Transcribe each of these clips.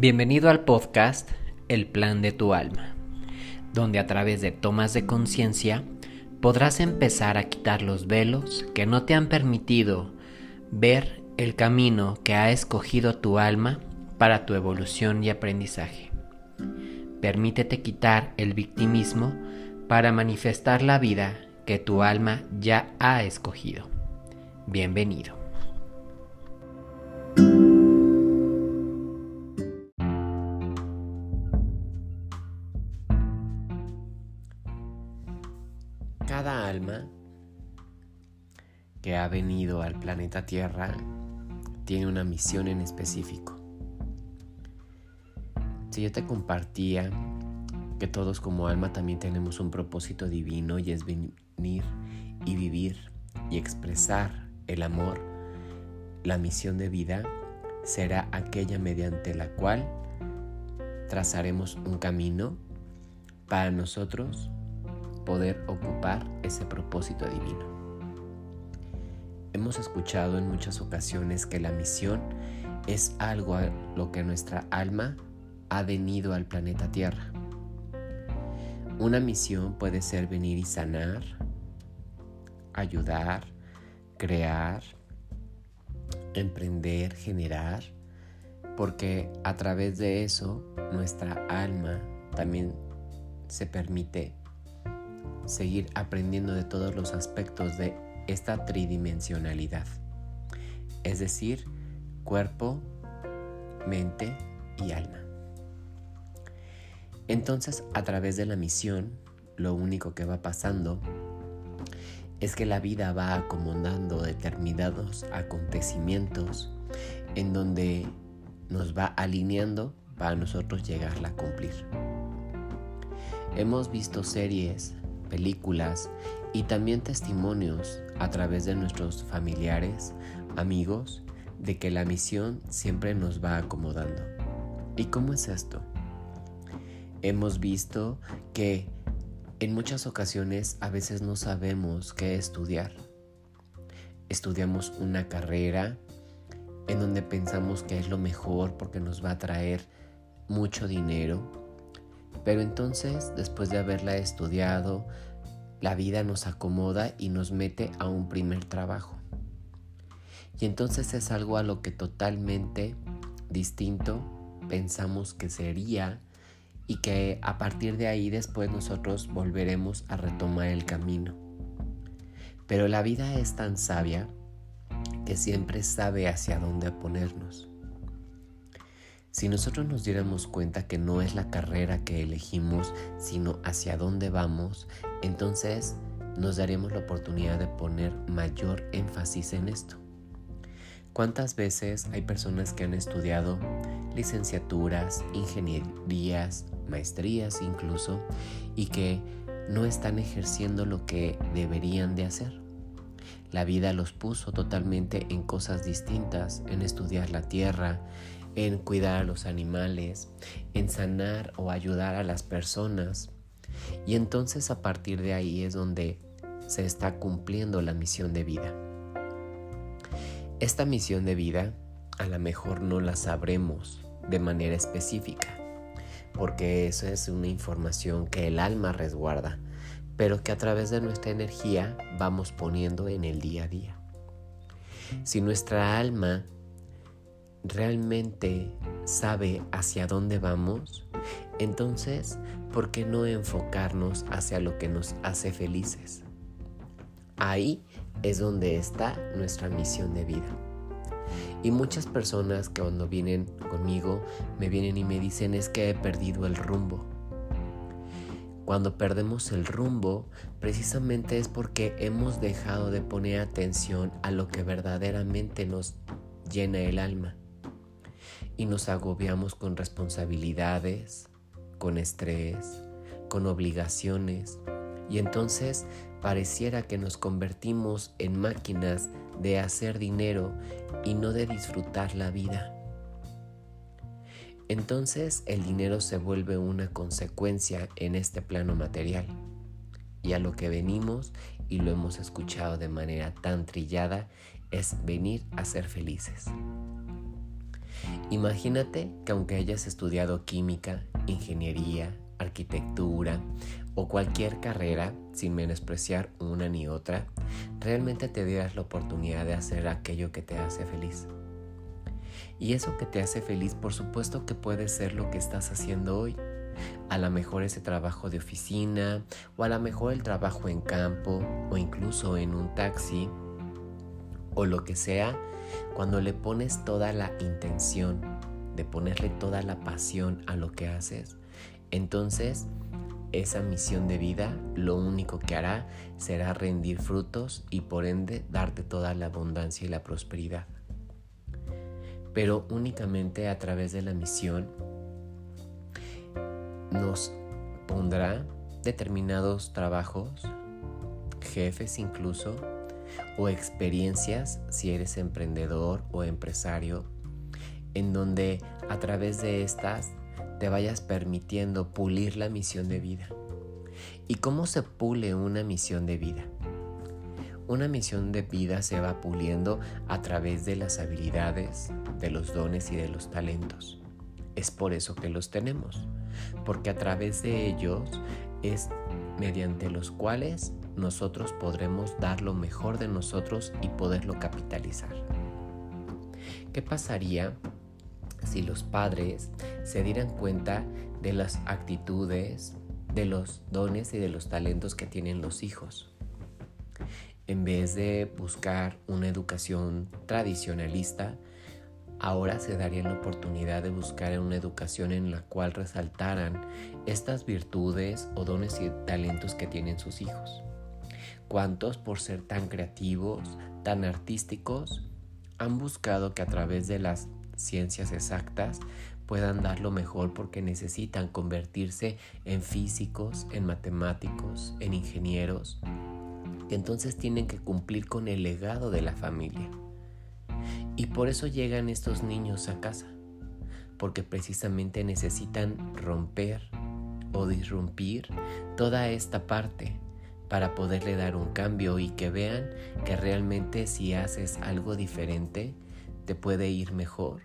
Bienvenido al podcast El Plan de tu Alma, donde a través de tomas de conciencia podrás empezar a quitar los velos que no te han permitido ver el camino que ha escogido tu alma para tu evolución y aprendizaje. Permítete quitar el victimismo para manifestar la vida que tu alma ya ha escogido. Bienvenido. Ha venido al planeta Tierra tiene una misión en específico. Si yo te compartía que todos como alma también tenemos un propósito divino y es venir y vivir y expresar el amor, la misión de vida será aquella mediante la cual trazaremos un camino para nosotros poder ocupar ese propósito divino. Hemos escuchado en muchas ocasiones que la misión es algo a lo que nuestra alma ha venido al planeta Tierra. Una misión puede ser venir y sanar, ayudar, crear, emprender, generar, porque a través de eso nuestra alma también se permite seguir aprendiendo de todos los aspectos de esta tridimensionalidad. Es decir, cuerpo, mente y alma. Entonces, a través de la misión, lo único que va pasando es que la vida va acomodando determinados acontecimientos en donde nos va alineando para nosotros llegarla a cumplir. Hemos visto series películas y también testimonios a través de nuestros familiares, amigos, de que la misión siempre nos va acomodando. ¿Y cómo es esto? Hemos visto que en muchas ocasiones a veces no sabemos qué estudiar. Estudiamos una carrera en donde pensamos que es lo mejor porque nos va a traer mucho dinero, pero entonces, después de haberla estudiado, la vida nos acomoda y nos mete a un primer trabajo. Y entonces es algo a lo que totalmente distinto pensamos que sería y que a partir de ahí después nosotros volveremos a retomar el camino. Pero la vida es tan sabia que siempre sabe hacia dónde ponernos. Si nosotros nos diéramos cuenta que no es la carrera que elegimos, sino hacia dónde vamos, entonces nos daríamos la oportunidad de poner mayor énfasis en esto. ¿Cuántas veces hay personas que han estudiado licenciaturas, ingenierías, maestrías incluso, y que no están ejerciendo lo que deberían de hacer? La vida los puso totalmente en cosas distintas, en estudiar la tierra, en cuidar a los animales, en sanar o ayudar a las personas. Y entonces a partir de ahí es donde se está cumpliendo la misión de vida. Esta misión de vida a lo mejor no la sabremos de manera específica, porque eso es una información que el alma resguarda, pero que a través de nuestra energía vamos poniendo en el día a día. Si nuestra alma realmente sabe hacia dónde vamos, entonces, ¿por qué no enfocarnos hacia lo que nos hace felices? Ahí es donde está nuestra misión de vida. Y muchas personas que cuando vienen conmigo me vienen y me dicen es que he perdido el rumbo. Cuando perdemos el rumbo, precisamente es porque hemos dejado de poner atención a lo que verdaderamente nos llena el alma y nos agobiamos con responsabilidades, con estrés, con obligaciones y entonces pareciera que nos convertimos en máquinas de hacer dinero y no de disfrutar la vida. Entonces el dinero se vuelve una consecuencia en este plano material y a lo que venimos y lo hemos escuchado de manera tan trillada es venir a ser felices. Imagínate que aunque hayas estudiado química, ingeniería, arquitectura o cualquier carrera, sin menospreciar una ni otra, realmente te dieras la oportunidad de hacer aquello que te hace feliz. Y eso que te hace feliz, por supuesto que puede ser lo que estás haciendo hoy. A lo mejor ese trabajo de oficina, o a lo mejor el trabajo en campo, o incluso en un taxi, o lo que sea, cuando le pones toda la intención de ponerle toda la pasión a lo que haces, entonces esa misión de vida lo único que hará será rendir frutos y por ende darte toda la abundancia y la prosperidad. Pero únicamente a través de la misión nos pondrá determinados trabajos, jefes incluso, o experiencias si eres emprendedor o empresario, en donde a través de estas te vayas permitiendo pulir la misión de vida. ¿Y cómo se pule una misión de vida? Una misión de vida se va puliendo a través de las habilidades, de los dones y de los talentos. Es por eso que los tenemos, porque a través de ellos es mediante los cuales nosotros podremos dar lo mejor de nosotros y poderlo capitalizar. ¿Qué pasaría si los padres se dieran cuenta de las actitudes, de los dones y de los talentos que tienen los hijos. En vez de buscar una educación tradicionalista, ahora se daría la oportunidad de buscar una educación en la cual resaltaran estas virtudes o dones y talentos que tienen sus hijos. ¿Cuántos por ser tan creativos, tan artísticos, han buscado que a través de las ciencias exactas puedan dar lo mejor porque necesitan convertirse en físicos, en matemáticos, en ingenieros. entonces tienen que cumplir con el legado de la familia. Y por eso llegan estos niños a casa, porque precisamente necesitan romper o disrumpir toda esta parte para poderle dar un cambio y que vean que realmente si haces algo diferente, te puede ir mejor,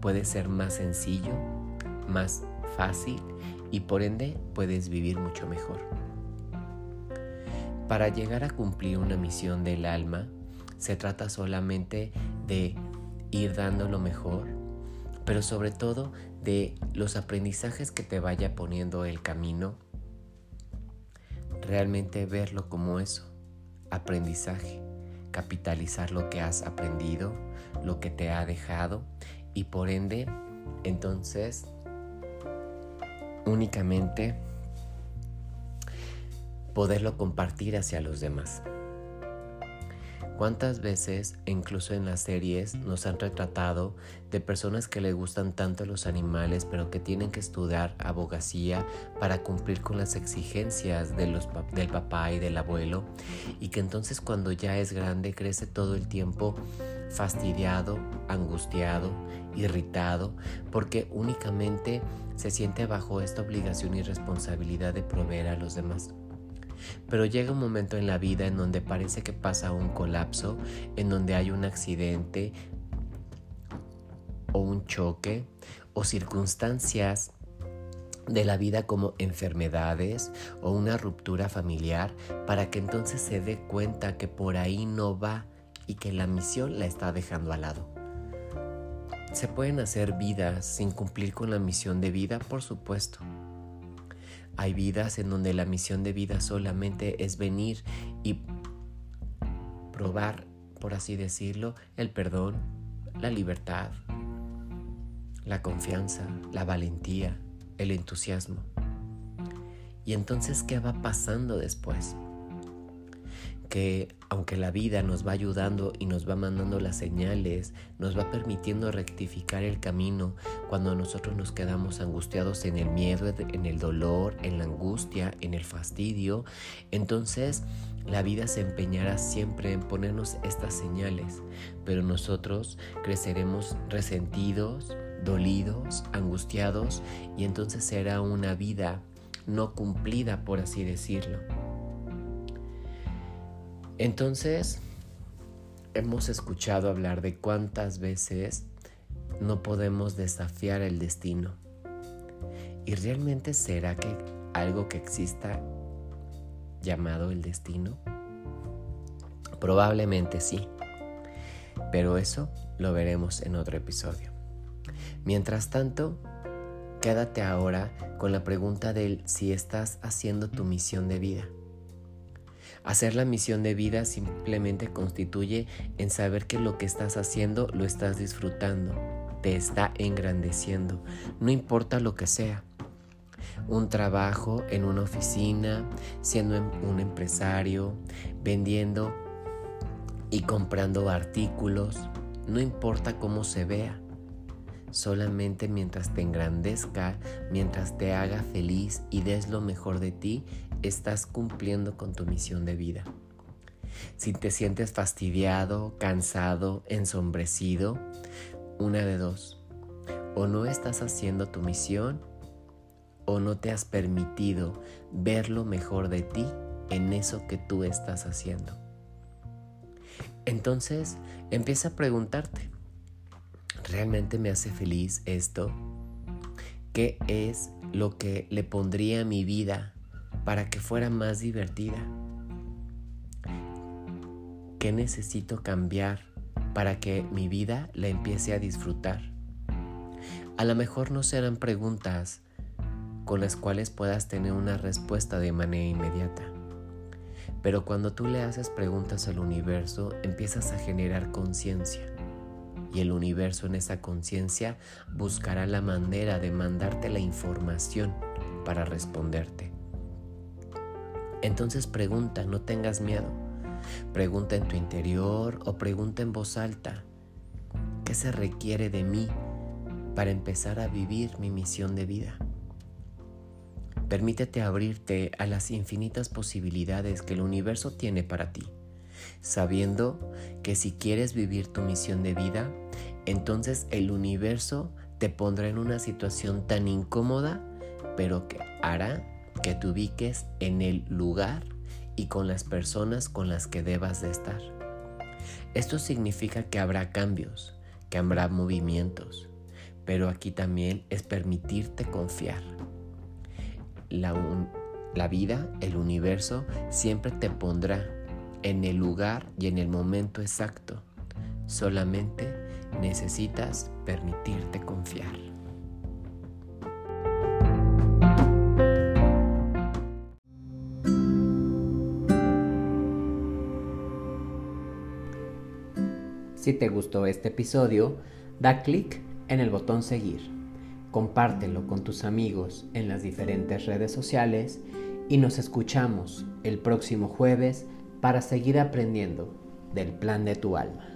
puede ser más sencillo, más fácil y por ende puedes vivir mucho mejor. Para llegar a cumplir una misión del alma, se trata solamente de ir dando lo mejor, pero sobre todo de los aprendizajes que te vaya poniendo el camino, realmente verlo como eso, aprendizaje capitalizar lo que has aprendido, lo que te ha dejado y por ende, entonces, únicamente poderlo compartir hacia los demás. ¿Cuántas veces, incluso en las series, nos han retratado de personas que le gustan tanto los animales, pero que tienen que estudiar abogacía para cumplir con las exigencias de los, del papá y del abuelo? Y que entonces cuando ya es grande crece todo el tiempo fastidiado, angustiado, irritado, porque únicamente se siente bajo esta obligación y responsabilidad de proveer a los demás. Pero llega un momento en la vida en donde parece que pasa un colapso, en donde hay un accidente o un choque o circunstancias de la vida como enfermedades o una ruptura familiar para que entonces se dé cuenta que por ahí no va y que la misión la está dejando al lado. ¿Se pueden hacer vidas sin cumplir con la misión de vida? Por supuesto. Hay vidas en donde la misión de vida solamente es venir y probar, por así decirlo, el perdón, la libertad, la confianza, la valentía, el entusiasmo. Y entonces, ¿qué va pasando después? Que aunque la vida nos va ayudando y nos va mandando las señales, nos va permitiendo rectificar el camino cuando nosotros nos quedamos angustiados en el miedo, en el dolor, en la angustia, en el fastidio, entonces la vida se empeñará siempre en ponernos estas señales, pero nosotros creceremos resentidos, dolidos, angustiados y entonces será una vida no cumplida, por así decirlo. Entonces, hemos escuchado hablar de cuántas veces no podemos desafiar el destino. ¿Y realmente será que algo que exista llamado el destino? Probablemente sí, pero eso lo veremos en otro episodio. Mientras tanto, quédate ahora con la pregunta del si estás haciendo tu misión de vida. Hacer la misión de vida simplemente constituye en saber que lo que estás haciendo lo estás disfrutando, te está engrandeciendo, no importa lo que sea. Un trabajo en una oficina, siendo em, un empresario, vendiendo y comprando artículos, no importa cómo se vea, solamente mientras te engrandezca, mientras te haga feliz y des lo mejor de ti, estás cumpliendo con tu misión de vida. Si te sientes fastidiado, cansado, ensombrecido, una de dos. O no estás haciendo tu misión o no te has permitido ver lo mejor de ti en eso que tú estás haciendo. Entonces empieza a preguntarte, ¿realmente me hace feliz esto? ¿Qué es lo que le pondría a mi vida para que fuera más divertida? ¿Qué necesito cambiar para que mi vida la empiece a disfrutar? A lo mejor no serán preguntas con las cuales puedas tener una respuesta de manera inmediata. Pero cuando tú le haces preguntas al universo, empiezas a generar conciencia. Y el universo en esa conciencia buscará la manera de mandarte la información para responderte. Entonces pregunta, no tengas miedo. Pregunta en tu interior o pregunta en voz alta. ¿Qué se requiere de mí para empezar a vivir mi misión de vida? Permítete abrirte a las infinitas posibilidades que el universo tiene para ti, sabiendo que si quieres vivir tu misión de vida, entonces el universo te pondrá en una situación tan incómoda, pero que hará que te ubiques en el lugar y con las personas con las que debas de estar. Esto significa que habrá cambios, que habrá movimientos, pero aquí también es permitirte confiar. La, la vida, el universo, siempre te pondrá en el lugar y en el momento exacto. Solamente necesitas permitirte confiar. Si te gustó este episodio, da clic en el botón seguir, compártelo con tus amigos en las diferentes redes sociales y nos escuchamos el próximo jueves para seguir aprendiendo del plan de tu alma.